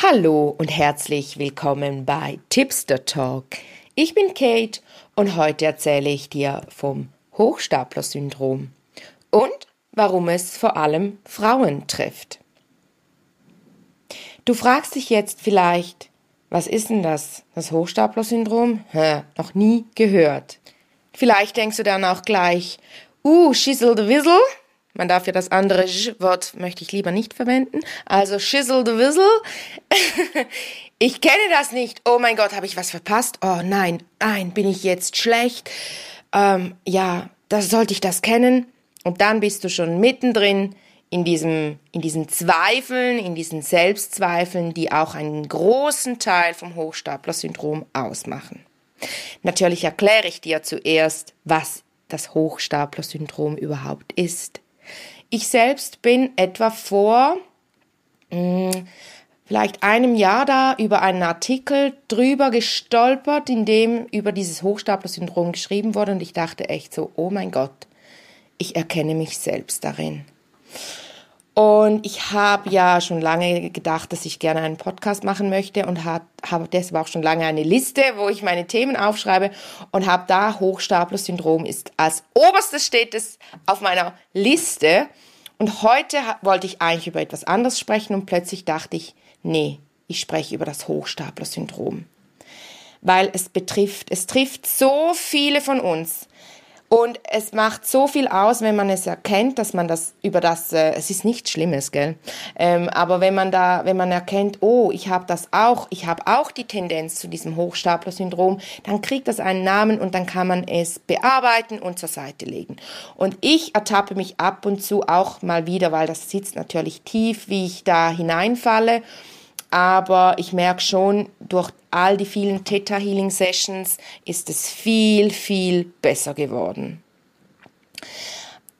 Hallo und herzlich willkommen bei Tipster Talk. Ich bin Kate und heute erzähle ich dir vom Hochstapler-Syndrom und warum es vor allem Frauen trifft. Du fragst dich jetzt vielleicht, was ist denn das, das Hochstapler-Syndrom? Noch nie gehört. Vielleicht denkst du dann auch gleich, uh, Schissel de Wissel, man darf ja das andere Wort möchte ich lieber nicht verwenden. Also Schissel the Wissel. ich kenne das nicht. Oh mein Gott, habe ich was verpasst? Oh nein, nein, bin ich jetzt schlecht? Ähm, ja, das sollte ich das kennen. Und dann bist du schon mittendrin in diesem, in diesen Zweifeln, in diesen Selbstzweifeln, die auch einen großen Teil vom Hochstapler-Syndrom ausmachen. Natürlich erkläre ich dir zuerst, was das Hochstapler-Syndrom überhaupt ist. Ich selbst bin etwa vor mh, hm, vielleicht einem Jahr da über einen Artikel drüber gestolpert, in dem über dieses Hochstapler-Syndrom geschrieben wurde und ich dachte echt so, oh mein Gott, ich erkenne mich selbst darin. Und ich habe ja schon lange gedacht, dass ich gerne einen Podcast machen möchte und habe hab deshalb auch schon lange eine Liste, wo ich meine Themen aufschreibe und habe da Hochstapler-Syndrom ist als oberstes steht es auf meiner Liste. Und heute wollte ich eigentlich über etwas anderes sprechen und plötzlich dachte ich, nee, ich spreche über das Hochstapler-Syndrom. Weil es betrifft, es trifft so viele von uns. Und es macht so viel aus, wenn man es erkennt, dass man das über das, äh, es ist nichts Schlimmes, gell? Ähm, aber wenn man da, wenn man erkennt, oh, ich habe das auch, ich habe auch die Tendenz zu diesem Hochstapler-Syndrom, dann kriegt das einen Namen und dann kann man es bearbeiten und zur Seite legen. Und ich ertappe mich ab und zu auch mal wieder, weil das sitzt natürlich tief, wie ich da hineinfalle aber ich merke schon, durch all die vielen Theta Healing Sessions ist es viel, viel besser geworden.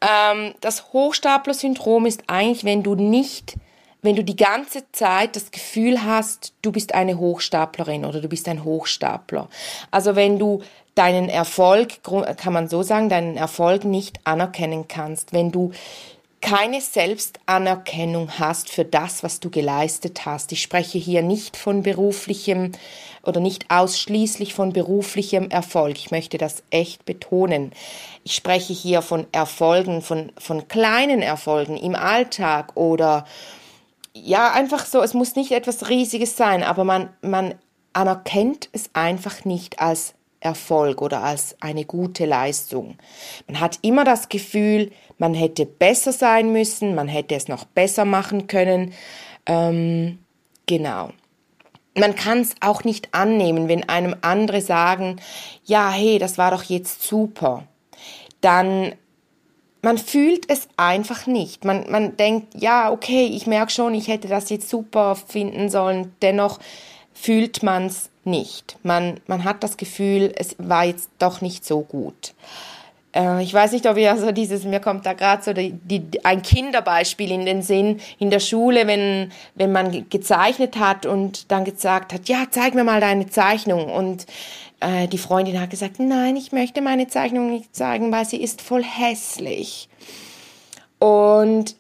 Ähm, das Hochstapler-Syndrom ist eigentlich, wenn du nicht, wenn du die ganze Zeit das Gefühl hast, du bist eine Hochstaplerin oder du bist ein Hochstapler. Also wenn du deinen Erfolg, kann man so sagen, deinen Erfolg nicht anerkennen kannst, wenn du keine Selbstanerkennung hast für das, was du geleistet hast. Ich spreche hier nicht von beruflichem oder nicht ausschließlich von beruflichem Erfolg. Ich möchte das echt betonen. Ich spreche hier von Erfolgen, von, von kleinen Erfolgen im Alltag oder ja, einfach so, es muss nicht etwas Riesiges sein, aber man, man anerkennt es einfach nicht als Erfolg oder als eine gute Leistung. Man hat immer das Gefühl, man hätte besser sein müssen, man hätte es noch besser machen können. Ähm, genau. Man kann es auch nicht annehmen, wenn einem andere sagen, ja, hey, das war doch jetzt super. Dann man fühlt es einfach nicht. Man, man denkt, ja, okay, ich merke schon, ich hätte das jetzt super finden sollen. Dennoch fühlt man es nicht. Man, man hat das Gefühl, es war jetzt doch nicht so gut. Äh, ich weiß nicht, ob ihr so dieses, mir kommt da gerade so die, die, ein Kinderbeispiel in den Sinn in der Schule, wenn, wenn man gezeichnet hat und dann gesagt hat, ja, zeig mir mal deine Zeichnung. Und äh, die Freundin hat gesagt, nein, ich möchte meine Zeichnung nicht zeigen, weil sie ist voll hässlich. Und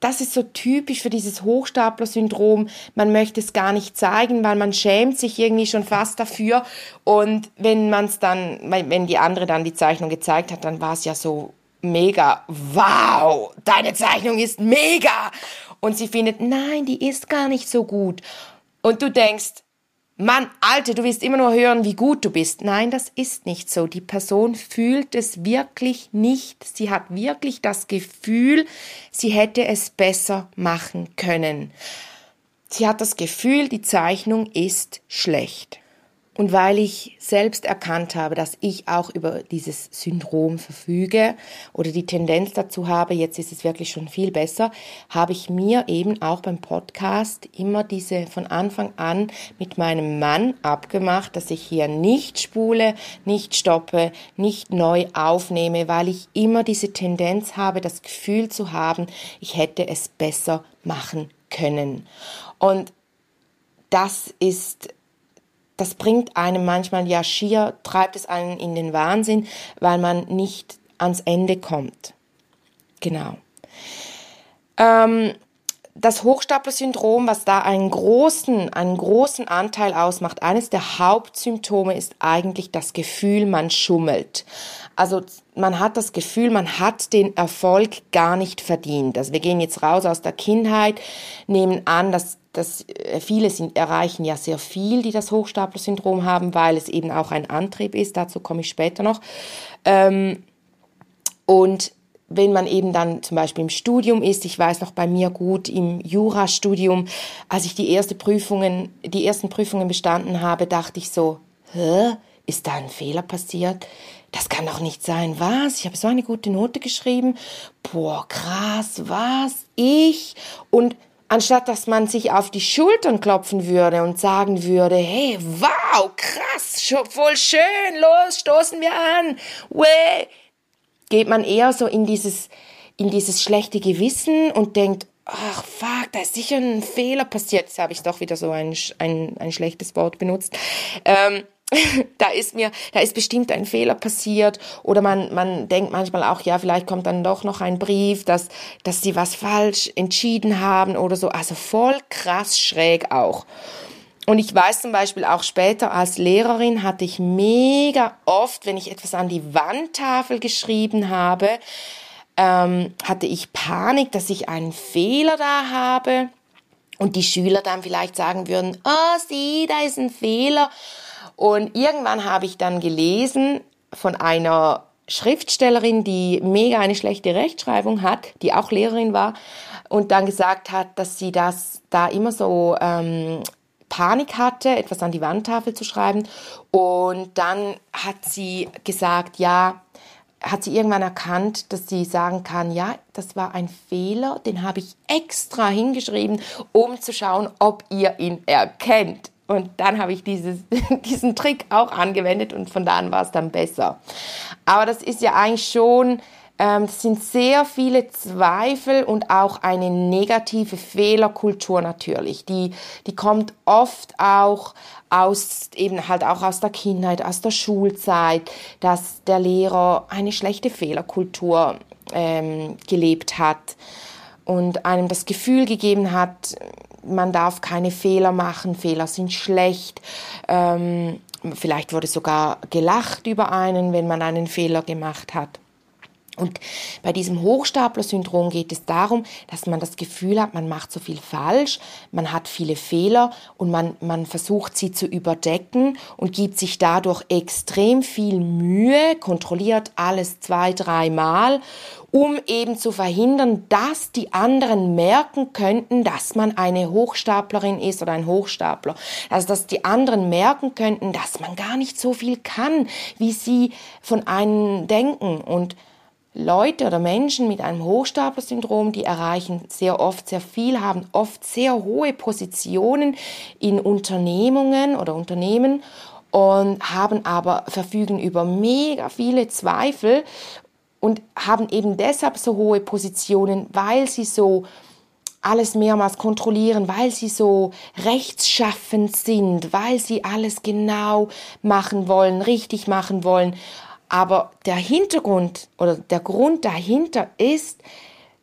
das ist so typisch für dieses Hochstapler-Syndrom. Man möchte es gar nicht zeigen, weil man schämt sich irgendwie schon fast dafür. Und wenn man es dann, wenn die andere dann die Zeichnung gezeigt hat, dann war es ja so mega, wow, deine Zeichnung ist mega. Und sie findet, nein, die ist gar nicht so gut. Und du denkst, Mann, Alte, du willst immer nur hören, wie gut du bist. Nein, das ist nicht so. Die Person fühlt es wirklich nicht. Sie hat wirklich das Gefühl, sie hätte es besser machen können. Sie hat das Gefühl, die Zeichnung ist schlecht. Und weil ich selbst erkannt habe, dass ich auch über dieses Syndrom verfüge oder die Tendenz dazu habe, jetzt ist es wirklich schon viel besser, habe ich mir eben auch beim Podcast immer diese von Anfang an mit meinem Mann abgemacht, dass ich hier nicht spule, nicht stoppe, nicht neu aufnehme, weil ich immer diese Tendenz habe, das Gefühl zu haben, ich hätte es besser machen können. Und das ist das bringt einem manchmal ja schier, treibt es einen in den Wahnsinn, weil man nicht ans Ende kommt. Genau. Ähm, das Hochstapler-Syndrom, was da einen großen, einen großen Anteil ausmacht, eines der Hauptsymptome ist eigentlich das Gefühl, man schummelt. Also man hat das Gefühl, man hat den Erfolg gar nicht verdient. Also wir gehen jetzt raus aus der Kindheit, nehmen an, dass, dass äh, viele sind, erreichen ja sehr viel, die das Hochstapler-Syndrom haben, weil es eben auch ein Antrieb ist. Dazu komme ich später noch. Ähm, und wenn man eben dann zum Beispiel im Studium ist, ich weiß noch bei mir gut im Jurastudium, als ich die erste Prüfungen, die ersten Prüfungen bestanden habe, dachte ich so, hä, ist da ein Fehler passiert? Das kann doch nicht sein. Was? Ich habe so eine gute Note geschrieben. Boah, krass, was? Ich? Und anstatt dass man sich auf die Schultern klopfen würde und sagen würde, hey, wow, krass, voll schön, los, stoßen wir an, Way geht man eher so in dieses, in dieses schlechte Gewissen und denkt, ach fuck, da ist sicher ein Fehler passiert. Jetzt habe ich doch wieder so ein, ein, ein schlechtes Wort benutzt. Ähm, da ist mir, da ist bestimmt ein Fehler passiert oder man, man denkt manchmal auch, ja, vielleicht kommt dann doch noch ein Brief, dass, dass sie was falsch entschieden haben oder so. Also voll krass schräg auch. Und ich weiß zum Beispiel auch später als Lehrerin hatte ich mega oft, wenn ich etwas an die Wandtafel geschrieben habe, ähm, hatte ich Panik, dass ich einen Fehler da habe und die Schüler dann vielleicht sagen würden, oh, sieh, da ist ein Fehler. Und irgendwann habe ich dann gelesen von einer Schriftstellerin, die mega eine schlechte Rechtschreibung hat, die auch Lehrerin war und dann gesagt hat, dass sie das da immer so ähm, Panik hatte, etwas an die Wandtafel zu schreiben. Und dann hat sie gesagt, ja, hat sie irgendwann erkannt, dass sie sagen kann, ja, das war ein Fehler, den habe ich extra hingeschrieben, um zu schauen, ob ihr ihn erkennt. Und dann habe ich dieses, diesen Trick auch angewendet und von da an war es dann besser. Aber das ist ja eigentlich schon ähm, es sind sehr viele Zweifel und auch eine negative Fehlerkultur natürlich. Die, die kommt oft auch aus, eben halt auch aus der Kindheit, aus der Schulzeit, dass der Lehrer eine schlechte Fehlerkultur ähm, gelebt hat und einem das Gefühl gegeben hat, man darf keine Fehler machen, Fehler sind schlecht. Ähm, vielleicht wurde sogar gelacht über einen, wenn man einen Fehler gemacht hat. Und bei diesem Hochstapler-Syndrom geht es darum, dass man das Gefühl hat, man macht so viel falsch, man hat viele Fehler und man, man versucht sie zu überdecken und gibt sich dadurch extrem viel Mühe, kontrolliert alles zwei, dreimal, um eben zu verhindern, dass die anderen merken könnten, dass man eine Hochstaplerin ist oder ein Hochstapler. Also, dass die anderen merken könnten, dass man gar nicht so viel kann, wie sie von einem denken und Leute oder Menschen mit einem Hochstapler-Syndrom, die erreichen sehr oft sehr viel, haben oft sehr hohe Positionen in Unternehmungen oder Unternehmen und haben aber verfügen über mega viele Zweifel und haben eben deshalb so hohe Positionen, weil sie so alles mehrmals kontrollieren, weil sie so rechtsschaffend sind, weil sie alles genau machen wollen, richtig machen wollen aber der Hintergrund oder der Grund dahinter ist,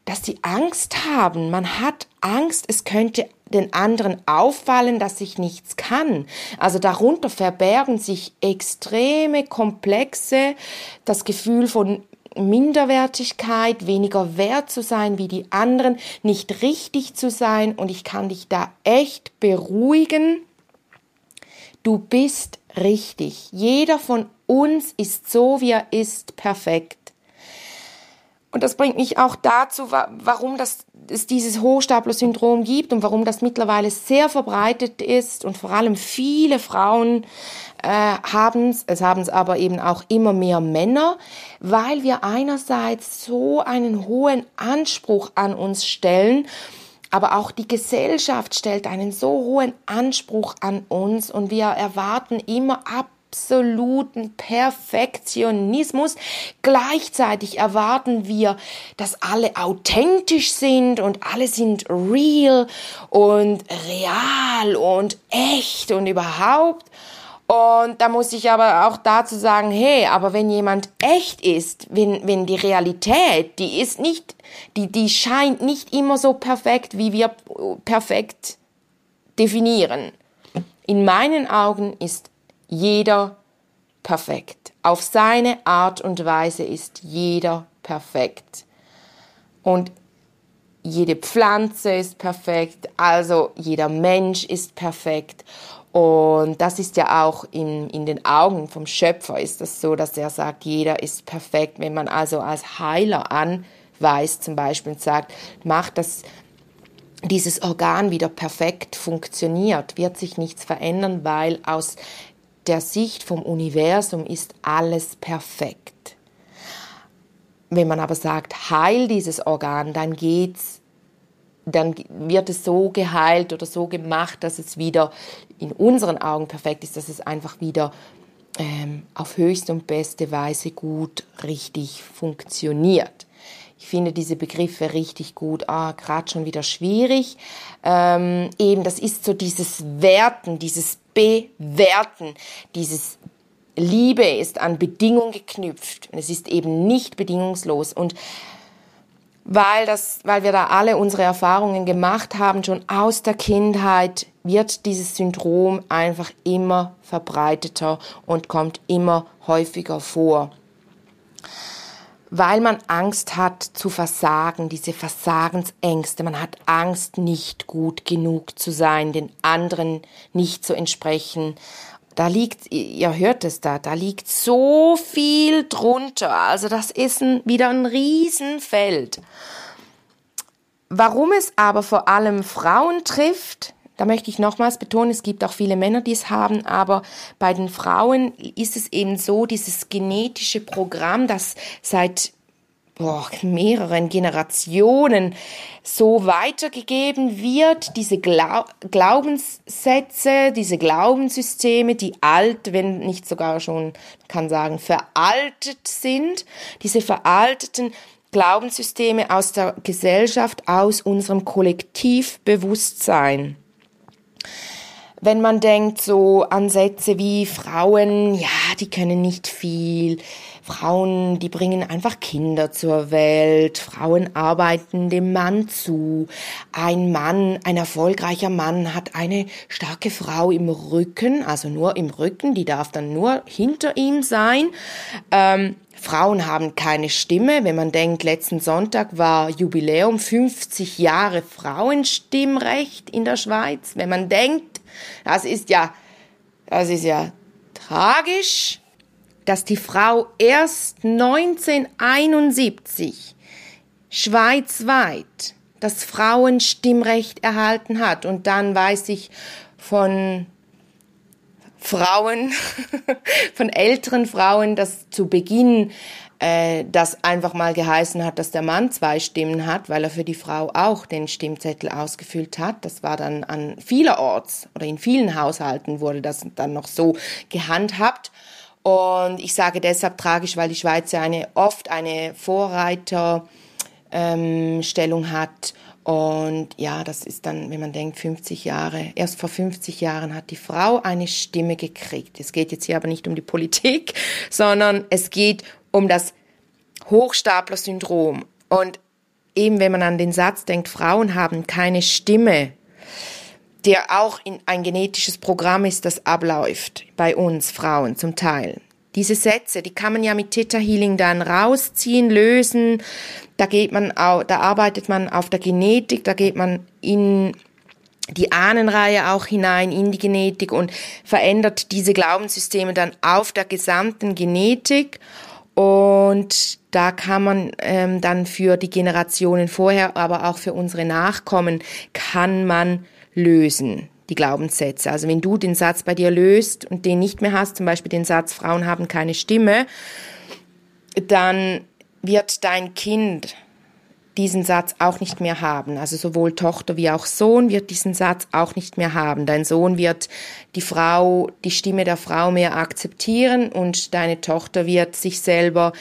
dass sie Angst haben. Man hat Angst, es könnte den anderen auffallen, dass ich nichts kann. Also darunter verbergen sich extreme Komplexe, das Gefühl von Minderwertigkeit, weniger wert zu sein wie die anderen, nicht richtig zu sein. Und ich kann dich da echt beruhigen. Du bist richtig. Jeder von uns ist so, wie er ist, perfekt. Und das bringt mich auch dazu, warum das, es dieses Hochstapler-Syndrom gibt und warum das mittlerweile sehr verbreitet ist und vor allem viele Frauen äh, haben es, es haben es aber eben auch immer mehr Männer, weil wir einerseits so einen hohen Anspruch an uns stellen, aber auch die Gesellschaft stellt einen so hohen Anspruch an uns und wir erwarten immer ab absoluten Perfektionismus. Gleichzeitig erwarten wir, dass alle authentisch sind und alle sind real und real und echt und überhaupt. Und da muss ich aber auch dazu sagen, hey, aber wenn jemand echt ist, wenn, wenn die Realität, die ist nicht, die, die scheint nicht immer so perfekt, wie wir perfekt definieren. In meinen Augen ist jeder perfekt. Auf seine Art und Weise ist jeder perfekt. Und jede Pflanze ist perfekt, also jeder Mensch ist perfekt. Und das ist ja auch in, in den Augen vom Schöpfer ist das so, dass er sagt, jeder ist perfekt. Wenn man also als Heiler anweist zum Beispiel und sagt, mach das, dieses Organ wieder perfekt funktioniert, wird sich nichts verändern, weil aus der Sicht vom Universum ist alles perfekt. Wenn man aber sagt, heil dieses Organ, dann geht's dann wird es so geheilt oder so gemacht, dass es wieder in unseren Augen perfekt ist, dass es einfach wieder ähm, auf höchste und beste Weise gut, richtig funktioniert. Ich finde diese Begriffe richtig gut, ah, gerade schon wieder schwierig. Ähm, eben, das ist so dieses Werten, dieses Bewerten, dieses Liebe ist an Bedingung geknüpft. Es ist eben nicht bedingungslos. Und weil, das, weil wir da alle unsere Erfahrungen gemacht haben, schon aus der Kindheit wird dieses Syndrom einfach immer verbreiteter und kommt immer häufiger vor. Weil man Angst hat zu versagen, diese Versagensängste, man hat Angst, nicht gut genug zu sein, den anderen nicht zu entsprechen da liegt, ihr hört es da, da liegt so viel drunter. Also das ist ein, wieder ein Riesenfeld. Warum es aber vor allem Frauen trifft, da möchte ich nochmals betonen, es gibt auch viele Männer, die es haben, aber bei den Frauen ist es eben so, dieses genetische Programm, das seit boah, mehreren Generationen so weitergegeben wird, diese Glau Glaubenssätze, diese Glaubenssysteme, die alt, wenn nicht sogar schon, kann sagen, veraltet sind, diese veralteten Glaubenssysteme aus der Gesellschaft, aus unserem Kollektivbewusstsein wenn man denkt so an Sätze wie Frauen, ja, die können nicht viel, Frauen, die bringen einfach Kinder zur Welt, Frauen arbeiten dem Mann zu, ein Mann, ein erfolgreicher Mann hat eine starke Frau im Rücken, also nur im Rücken, die darf dann nur hinter ihm sein. Ähm, Frauen haben keine Stimme. Wenn man denkt, letzten Sonntag war Jubiläum 50 Jahre Frauenstimmrecht in der Schweiz. Wenn man denkt, das ist ja, das ist ja tragisch, dass die Frau erst 1971 schweizweit das Frauenstimmrecht erhalten hat. Und dann weiß ich von Frauen, von älteren Frauen, dass zu Beginn äh, das einfach mal geheißen hat, dass der Mann zwei Stimmen hat, weil er für die Frau auch den Stimmzettel ausgefüllt hat. Das war dann an vielerorts oder in vielen Haushalten wurde das dann noch so gehandhabt. Und ich sage deshalb tragisch, weil die Schweiz ja eine, oft eine Vorreiterstellung ähm, hat. Und ja, das ist dann, wenn man denkt, 50 Jahre, erst vor 50 Jahren hat die Frau eine Stimme gekriegt. Es geht jetzt hier aber nicht um die Politik, sondern es geht um das Hochstapler-Syndrom. Und eben wenn man an den Satz denkt, Frauen haben keine Stimme, der auch in ein genetisches Programm ist, das abläuft bei uns Frauen zum Teil. Diese Sätze, die kann man ja mit Theta Healing dann rausziehen, lösen. Da geht man auch, da arbeitet man auf der Genetik, da geht man in die Ahnenreihe auch hinein in die Genetik und verändert diese Glaubenssysteme dann auf der gesamten Genetik und da kann man ähm, dann für die Generationen vorher, aber auch für unsere Nachkommen, kann man lösen, die Glaubenssätze. Also wenn du den Satz bei dir löst und den nicht mehr hast, zum Beispiel den Satz, Frauen haben keine Stimme, dann wird dein Kind diesen Satz auch nicht mehr haben. Also sowohl Tochter wie auch Sohn wird diesen Satz auch nicht mehr haben. Dein Sohn wird die Frau, die Stimme der Frau mehr akzeptieren und deine Tochter wird sich selber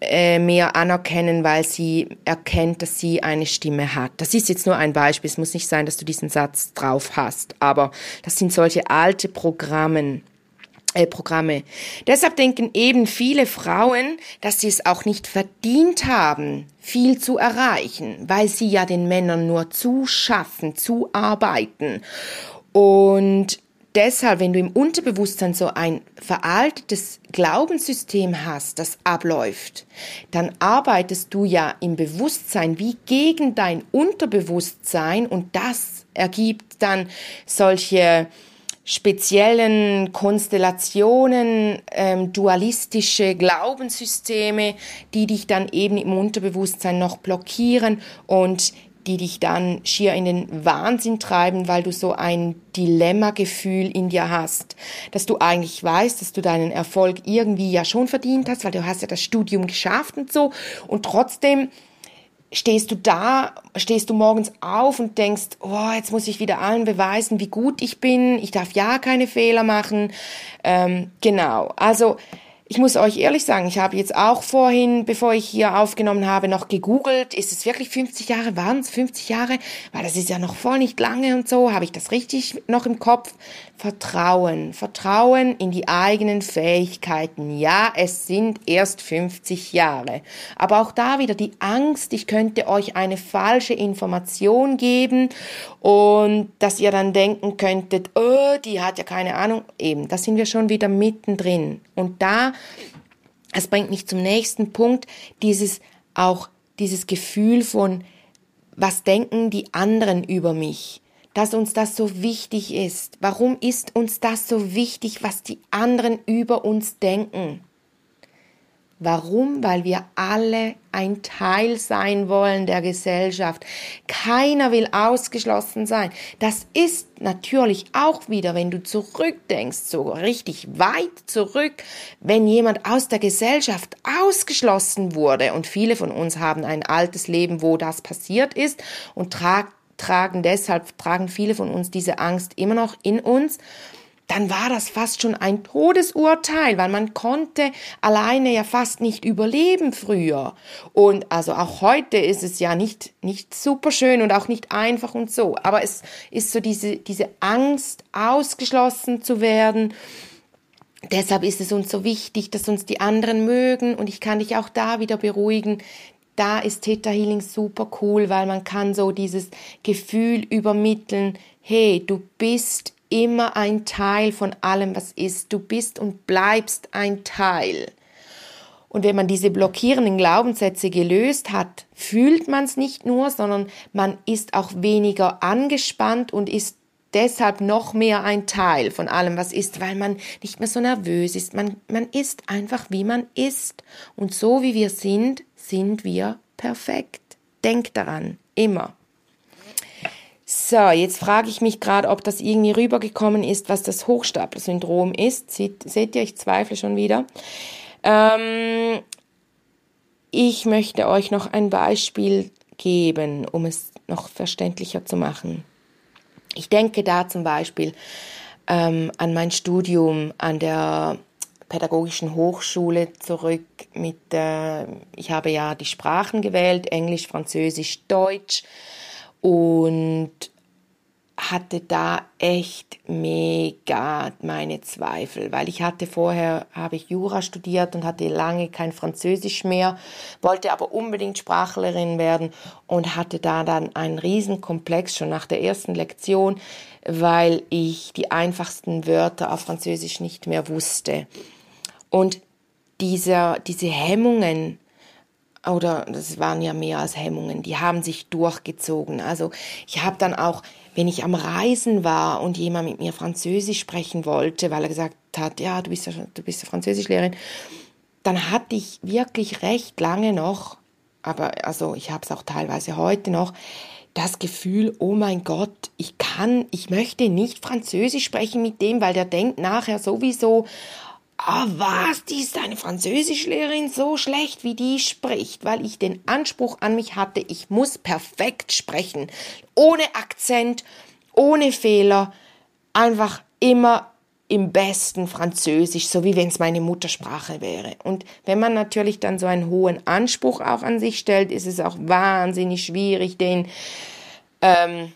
äh, mehr anerkennen, weil sie erkennt, dass sie eine Stimme hat. Das ist jetzt nur ein Beispiel. Es muss nicht sein, dass du diesen Satz drauf hast, aber das sind solche alte Programme. äh, Programme. Deshalb denken eben viele Frauen, dass sie es auch nicht verdient haben, viel zu erreichen, weil sie ja den Männern nur zuschaffen, zuarbeiten. Und deshalb, wenn du im Unterbewusstsein so ein veraltetes Glaubenssystem hast, das abläuft, dann arbeitest du ja im Bewusstsein wie gegen dein Unterbewusstsein und das ergibt dann solche speziellen Konstellationen, ähm, dualistische Glaubenssysteme, die dich dann eben im Unterbewusstsein noch blockieren und die dich dann schier in den Wahnsinn treiben, weil du so ein Dilemma-Gefühl in dir hast, dass du eigentlich weißt, dass du deinen Erfolg irgendwie ja schon verdient hast, weil du hast ja das Studium geschafft und so. Und trotzdem stehst du da, stehst du morgens auf und denkst, oh, jetzt muss ich wieder allen beweisen, wie gut ich bin, ich darf ja keine Fehler machen. Ähm, genau, also ich muss euch ehrlich sagen, ich habe jetzt auch vorhin, bevor ich hier aufgenommen habe, noch gegoogelt, ist es wirklich 50 Jahre, waren es 50 Jahre? Weil das ist ja noch voll nicht lange und so, habe ich das richtig noch im Kopf? Vertrauen, Vertrauen in die eigenen Fähigkeiten. Ja, es sind erst 50 Jahre. Aber auch da wieder die Angst, ich könnte euch eine falsche Information geben und dass ihr dann denken könntet, oh, die hat ja keine Ahnung. Eben, da sind wir schon wieder mittendrin. Und da, es bringt mich zum nächsten Punkt, dieses auch dieses Gefühl von, was denken die anderen über mich? dass uns das so wichtig ist. Warum ist uns das so wichtig, was die anderen über uns denken? Warum? Weil wir alle ein Teil sein wollen der Gesellschaft. Keiner will ausgeschlossen sein. Das ist natürlich auch wieder, wenn du zurückdenkst, so richtig weit zurück, wenn jemand aus der Gesellschaft ausgeschlossen wurde. Und viele von uns haben ein altes Leben, wo das passiert ist und tragen, deshalb tragen viele von uns diese Angst immer noch in uns, dann war das fast schon ein Todesurteil, weil man konnte alleine ja fast nicht überleben früher. Und also auch heute ist es ja nicht, nicht super schön und auch nicht einfach und so. Aber es ist so diese, diese Angst, ausgeschlossen zu werden. Deshalb ist es uns so wichtig, dass uns die anderen mögen. Und ich kann dich auch da wieder beruhigen da ist Theta Healing super cool, weil man kann so dieses Gefühl übermitteln, hey, du bist immer ein Teil von allem, was ist. Du bist und bleibst ein Teil. Und wenn man diese blockierenden Glaubenssätze gelöst hat, fühlt man es nicht nur, sondern man ist auch weniger angespannt und ist deshalb noch mehr ein Teil von allem, was ist, weil man nicht mehr so nervös ist. Man, man ist einfach, wie man ist. Und so wie wir sind, sind wir perfekt. Denk daran, immer. So, jetzt frage ich mich gerade, ob das irgendwie rübergekommen ist, was das Hochstapler-Syndrom ist. Seht, seht, ihr, ich zweifle schon wieder. Ähm, ich möchte euch noch ein Beispiel geben, um es noch verständlicher zu machen. Ich denke da zum Beispiel ähm, an mein Studium an der pädagogischen Hochschule zurück mit, äh, ich habe ja die Sprachen gewählt, Englisch, Französisch, Deutsch und hatte da echt mega meine Zweifel, weil ich hatte vorher, habe ich Jura studiert und hatte lange kein Französisch mehr, wollte aber unbedingt Sprachlerin werden und hatte da dann einen Riesenkomplex schon nach der ersten Lektion, weil ich die einfachsten Wörter auf Französisch nicht mehr wusste. Und dieser, diese Hemmungen, oder das waren ja mehr als Hemmungen, die haben sich durchgezogen. Also ich habe dann auch, wenn ich am Reisen war und jemand mit mir Französisch sprechen wollte, weil er gesagt hat, ja, du bist ja, du bist ja Französischlehrerin, dann hatte ich wirklich recht lange noch, aber also ich habe es auch teilweise heute noch, das Gefühl, oh mein Gott, ich kann, ich möchte nicht Französisch sprechen mit dem, weil der denkt nachher sowieso, ah was, die ist eine Französischlehrerin so schlecht, wie die spricht, weil ich den Anspruch an mich hatte, ich muss perfekt sprechen, ohne Akzent, ohne Fehler, einfach immer im besten Französisch, so wie wenn es meine Muttersprache wäre. Und wenn man natürlich dann so einen hohen Anspruch auch an sich stellt, ist es auch wahnsinnig schwierig, den ähm,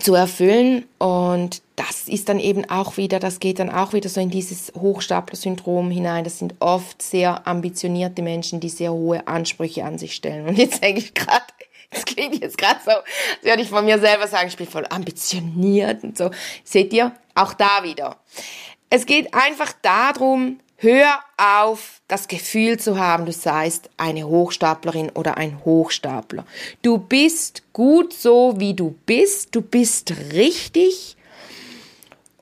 zu erfüllen. Und das das ist dann eben auch wieder, das geht dann auch wieder so in dieses Hochstapler-Syndrom hinein. Das sind oft sehr ambitionierte Menschen, die sehr hohe Ansprüche an sich stellen. Und jetzt denke ich gerade, das klingt jetzt gerade so, als würde ich von mir selber sagen, ich bin voll ambitioniert und so. Seht ihr? Auch da wieder. Es geht einfach darum, hör auf, das Gefühl zu haben, du seist eine Hochstaplerin oder ein Hochstapler. Du bist gut so, wie du bist. Du bist richtig.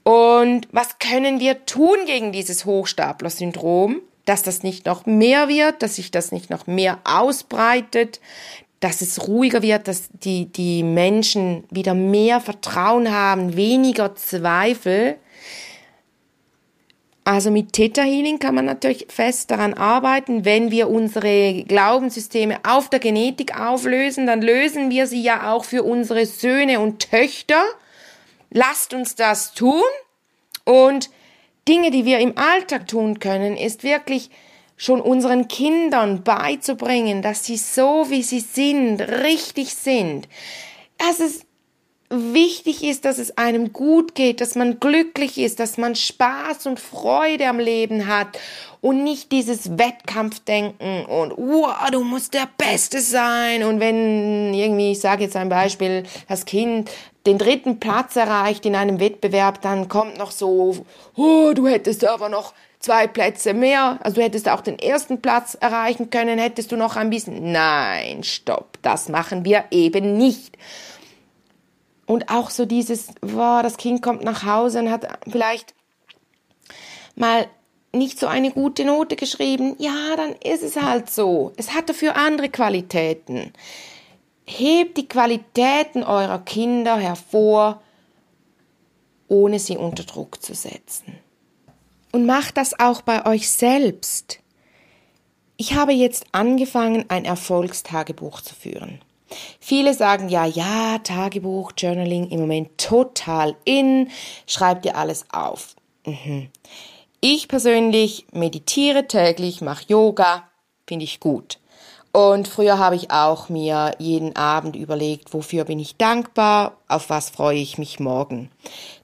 Und was können wir tun gegen dieses Hochstapler-Syndrom? Dass das nicht noch mehr wird, dass sich das nicht noch mehr ausbreitet, dass es ruhiger wird, dass die, die Menschen wieder mehr Vertrauen haben, weniger Zweifel. Also mit Theta Healing kann man natürlich fest daran arbeiten, wenn wir unsere Glaubenssysteme auf der Genetik auflösen, dann lösen wir sie ja auch für unsere Söhne und Töchter. Lasst uns das tun und Dinge, die wir im Alltag tun können, ist wirklich schon unseren Kindern beizubringen, dass sie so, wie sie sind, richtig sind. Dass es wichtig ist, dass es einem gut geht, dass man glücklich ist, dass man Spaß und Freude am Leben hat und nicht dieses Wettkampfdenken und wow, du musst der Beste sein und wenn irgendwie, ich sage jetzt ein Beispiel, das Kind den dritten Platz erreicht in einem Wettbewerb, dann kommt noch so, oh, du hättest aber noch zwei Plätze mehr, also du hättest auch den ersten Platz erreichen können, hättest du noch ein bisschen. Nein, stopp, das machen wir eben nicht. Und auch so dieses, wow, das Kind kommt nach Hause und hat vielleicht mal nicht so eine gute Note geschrieben. Ja, dann ist es halt so. Es hat dafür andere Qualitäten. Hebt die Qualitäten eurer Kinder hervor, ohne sie unter Druck zu setzen. Und macht das auch bei euch selbst. Ich habe jetzt angefangen, ein Erfolgstagebuch zu führen. Viele sagen ja, ja, Tagebuch, Journaling im Moment total in, schreibt ihr alles auf. Mhm. Ich persönlich meditiere täglich, mache Yoga, finde ich gut. Und früher habe ich auch mir jeden Abend überlegt, wofür bin ich dankbar, auf was freue ich mich morgen.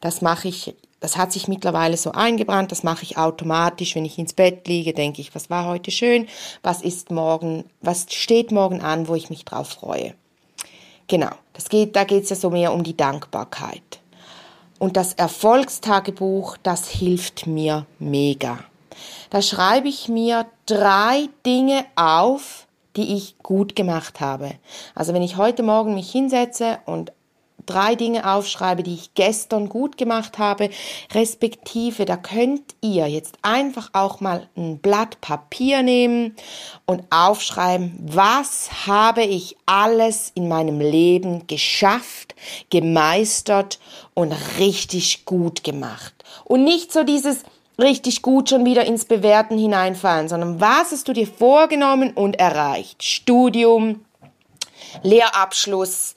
Das mache ich das hat sich mittlerweile so eingebrannt, das mache ich automatisch, wenn ich ins Bett liege, denke ich, was war heute schön, was ist morgen, was steht morgen an, wo ich mich drauf freue. Genau, das geht, da geht es ja so mehr um die Dankbarkeit. Und das Erfolgstagebuch, das hilft mir mega. Da schreibe ich mir drei Dinge auf, die ich gut gemacht habe. Also wenn ich heute Morgen mich hinsetze und drei Dinge aufschreibe, die ich gestern gut gemacht habe, respektive, da könnt ihr jetzt einfach auch mal ein Blatt Papier nehmen und aufschreiben, was habe ich alles in meinem Leben geschafft, gemeistert und richtig gut gemacht. Und nicht so dieses richtig gut schon wieder ins Bewerten hineinfallen, sondern was hast du dir vorgenommen und erreicht? Studium, Lehrabschluss,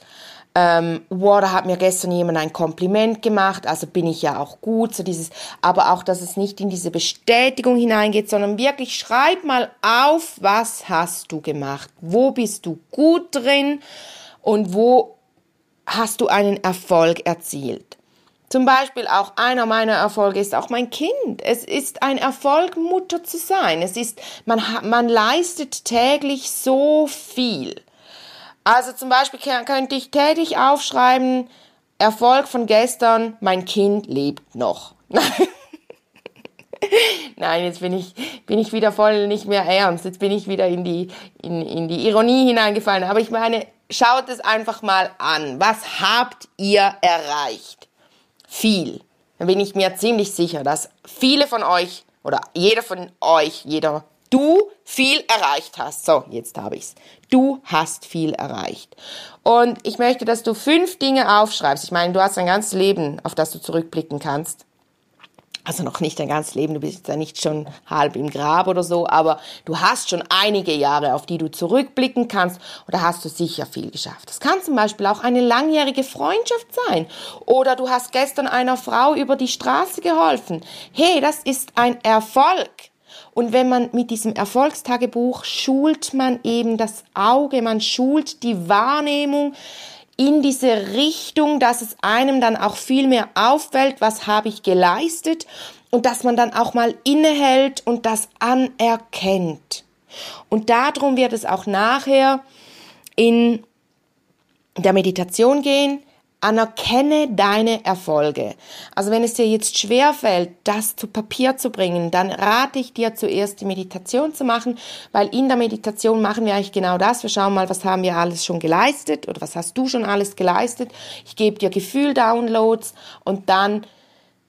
ähm, wow, da hat mir gestern jemand ein Kompliment gemacht, also bin ich ja auch gut, so dieses, aber auch, dass es nicht in diese Bestätigung hineingeht, sondern wirklich schreib mal auf, was hast du gemacht, wo bist du gut drin und wo hast du einen Erfolg erzielt. Zum Beispiel auch einer meiner Erfolge ist auch mein Kind. Es ist ein Erfolg, Mutter zu sein. Es ist, man, man leistet täglich so viel. Also zum Beispiel könnte ich täglich aufschreiben, Erfolg von gestern, mein Kind lebt noch. Nein, jetzt bin ich, bin ich wieder voll nicht mehr ernst. Jetzt bin ich wieder in die, in, in die Ironie hineingefallen. Aber ich meine, schaut es einfach mal an. Was habt ihr erreicht? Viel. Da bin ich mir ziemlich sicher, dass viele von euch oder jeder von euch, jeder du viel erreicht hast. So, jetzt habe ich's. Du hast viel erreicht. Und ich möchte, dass du fünf Dinge aufschreibst. Ich meine, du hast ein ganzes Leben, auf das du zurückblicken kannst. Also noch nicht dein ganzes Leben, du bist ja nicht schon halb im Grab oder so, aber du hast schon einige Jahre, auf die du zurückblicken kannst da hast du sicher viel geschafft. Das kann zum Beispiel auch eine langjährige Freundschaft sein oder du hast gestern einer Frau über die Straße geholfen. Hey, das ist ein Erfolg. Und wenn man mit diesem Erfolgstagebuch schult man eben das Auge, man schult die Wahrnehmung in diese Richtung, dass es einem dann auch viel mehr auffällt, was habe ich geleistet und dass man dann auch mal innehält und das anerkennt. Und darum wird es auch nachher in der Meditation gehen, anerkenne deine Erfolge. Also wenn es dir jetzt schwer fällt, das zu Papier zu bringen, dann rate ich dir zuerst die Meditation zu machen, weil in der Meditation machen wir eigentlich genau das. Wir schauen mal, was haben wir alles schon geleistet oder was hast du schon alles geleistet. Ich gebe dir Gefühl-Downloads und dann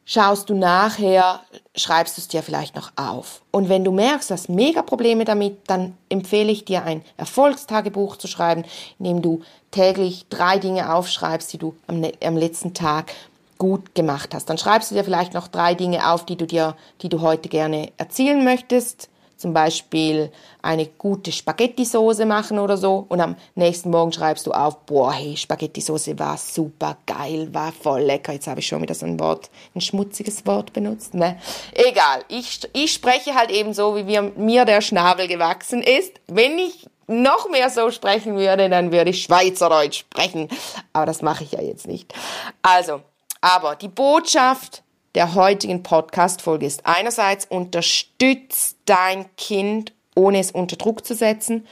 schaust du nachher, schreibst du es dir vielleicht noch auf. Und wenn du merkst, du hast mega Probleme damit, dann empfehle ich dir ein Erfolgstagebuch zu schreiben, in dem du täglich drei Dinge aufschreibst, die du am, am letzten Tag gut gemacht hast. Dann schreibst du dir vielleicht noch drei Dinge auf, die du dir, die du heute gerne erzielen möchtest zum Beispiel eine gute Spaghetti-Soße machen oder so und am nächsten Morgen schreibst du auf, boah, hey, Spaghetti-Soße war super geil, war voll lecker. Jetzt habe ich schon wieder so ein Wort, ein schmutziges Wort benutzt, ne? Egal, ich, ich spreche halt eben so, wie wir, mir der Schnabel gewachsen ist. Wenn ich noch mehr so sprechen würde, dann würde ich Schweizerdeutsch sprechen. Aber das mache ich ja jetzt nicht. Also, aber die Botschaft der heutigen Podcast-Folge ist einerseits unterstützt dein Kind, ohne es unter Druck zu setzen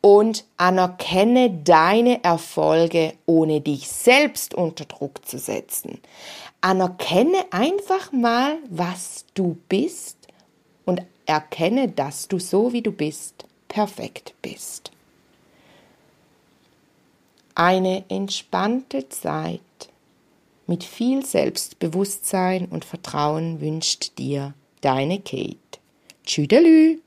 und anerkenne deine Erfolge, ohne dich selbst unter Druck zu setzen. Anerkenne einfach mal, was du bist und erkenne, dass du so wie du bist, perfekt bist. Eine entspannte Zeit mit viel Selbstbewusstsein und Vertrauen wünscht dir deine Kate. Tschüdelü!